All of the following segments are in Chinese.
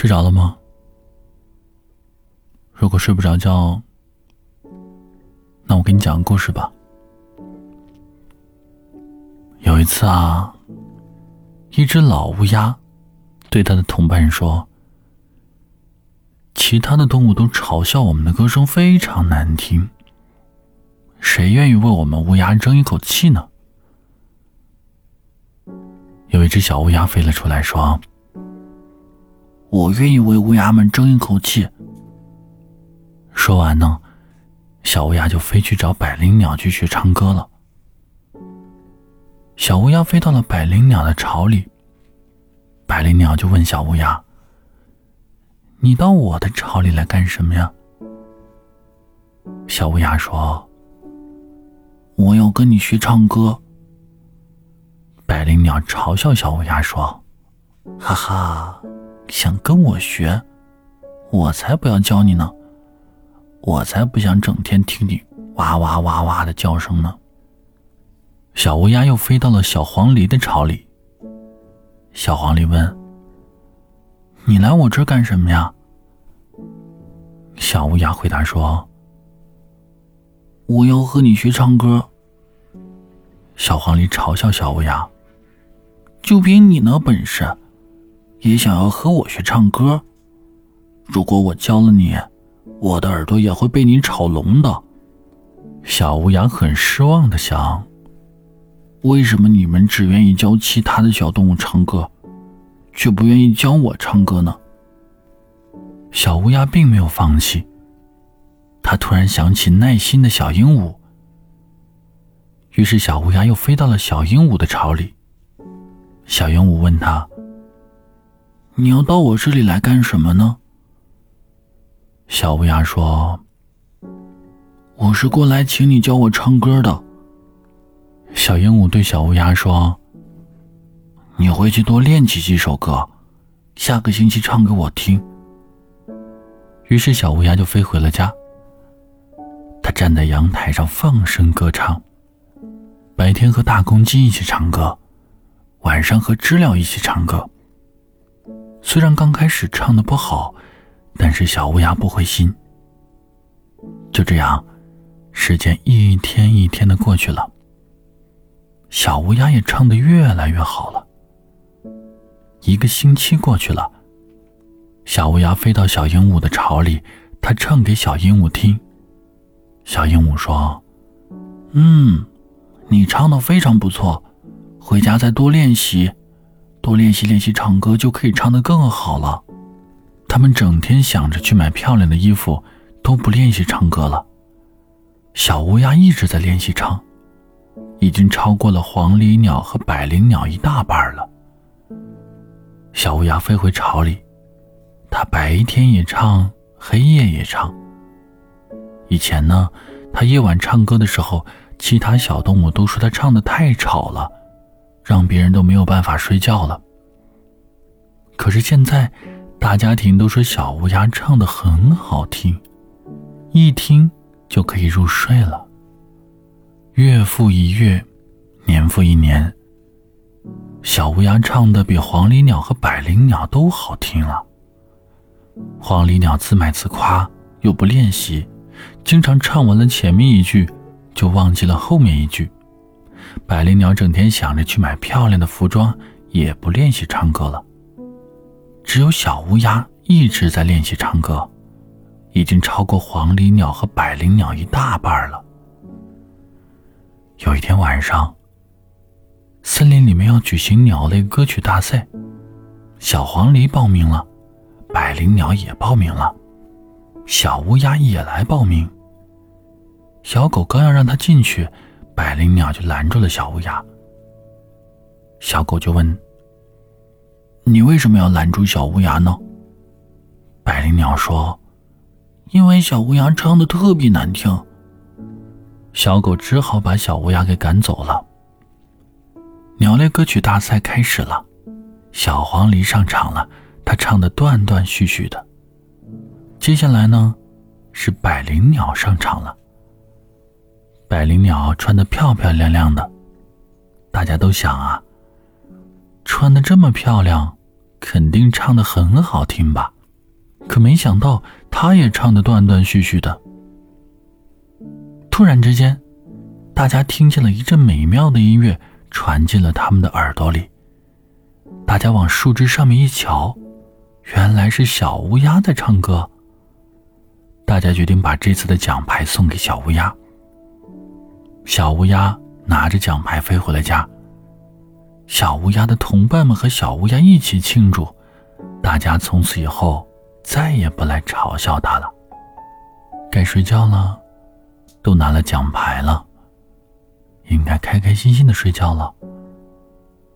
睡着了吗？如果睡不着觉，那我给你讲个故事吧。有一次啊，一只老乌鸦对他的同伴说：“其他的动物都嘲笑我们的歌声非常难听，谁愿意为我们乌鸦争一口气呢？”有一只小乌鸦飞了出来，说。我愿意为乌鸦们争一口气。说完呢，小乌鸦就飞去找百灵鸟去学唱歌了。小乌鸦飞到了百灵鸟的巢里，百灵鸟就问小乌鸦：“你到我的巢里来干什么呀？”小乌鸦说：“我要跟你学唱歌。”百灵鸟嘲笑小乌鸦说：“哈哈。”想跟我学，我才不要教你呢！我才不想整天听你哇哇哇哇的叫声呢。小乌鸦又飞到了小黄鹂的巢里。小黄鹂问：“你来我这干什么呀？”小乌鸦回答说：“我要和你学唱歌。”小黄鹂嘲笑小乌鸦：“就凭你那本事！”也想要和我学唱歌。如果我教了你，我的耳朵也会被你吵聋的。小乌鸦很失望的想：为什么你们只愿意教其他的小动物唱歌，却不愿意教我唱歌呢？小乌鸦并没有放弃。他突然想起耐心的小鹦鹉，于是小乌鸦又飞到了小鹦鹉的巢里。小鹦鹉问他。你要到我这里来干什么呢？小乌鸦说：“我是过来请你教我唱歌的。”小鹦鹉对小乌鸦说：“你回去多练几几首歌，下个星期唱给我听。”于是小乌鸦就飞回了家。它站在阳台上放声歌唱，白天和大公鸡一起唱歌，晚上和知了一起唱歌。虽然刚开始唱的不好，但是小乌鸦不灰心。就这样，时间一天一天的过去了，小乌鸦也唱的越来越好了。一个星期过去了，小乌鸦飞到小鹦鹉的巢里，它唱给小鹦鹉听。小鹦鹉说：“嗯，你唱的非常不错，回家再多练习。”多练习练习唱歌，就可以唱得更好了。他们整天想着去买漂亮的衣服，都不练习唱歌了。小乌鸦一直在练习唱，已经超过了黄鹂鸟和百灵鸟一大半了。小乌鸦飞回巢里，它白天也唱，黑夜也唱。以前呢，它夜晚唱歌的时候，其他小动物都说它唱的太吵了。让别人都没有办法睡觉了。可是现在，大家庭都说小乌鸦唱的很好听，一听就可以入睡了。月复一月，年复一年，小乌鸦唱的比黄鹂鸟和百灵鸟都好听了。黄鹂鸟自卖自夸，又不练习，经常唱完了前面一句，就忘记了后面一句。百灵鸟整天想着去买漂亮的服装，也不练习唱歌了。只有小乌鸦一直在练习唱歌，已经超过黄鹂鸟和百灵鸟一大半了。有一天晚上，森林里面要举行鸟类歌曲大赛，小黄鹂报名了，百灵鸟也报名了，小乌鸦也来报名。小狗刚要让它进去。百灵鸟就拦住了小乌鸦。小狗就问：“你为什么要拦住小乌鸦呢？”百灵鸟说：“因为小乌鸦唱的特别难听。”小狗只好把小乌鸦给赶走了。鸟类歌曲大赛开始了，小黄鹂上场了，它唱的断断续续的。接下来呢，是百灵鸟上场了。百灵鸟穿得漂漂亮亮的，大家都想啊，穿的这么漂亮，肯定唱的很好听吧？可没想到，他也唱的断断续续的。突然之间，大家听见了一阵美妙的音乐传进了他们的耳朵里。大家往树枝上面一瞧，原来是小乌鸦在唱歌。大家决定把这次的奖牌送给小乌鸦。小乌鸦拿着奖牌飞回了家。小乌鸦的同伴们和小乌鸦一起庆祝，大家从此以后再也不来嘲笑它了。该睡觉了，都拿了奖牌了，应该开开心心的睡觉了。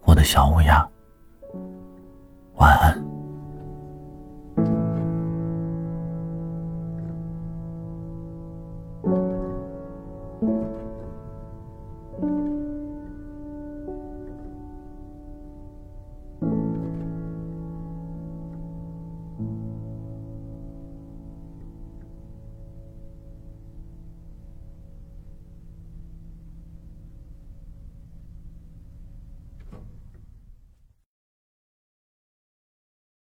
我的小乌鸦，晚安。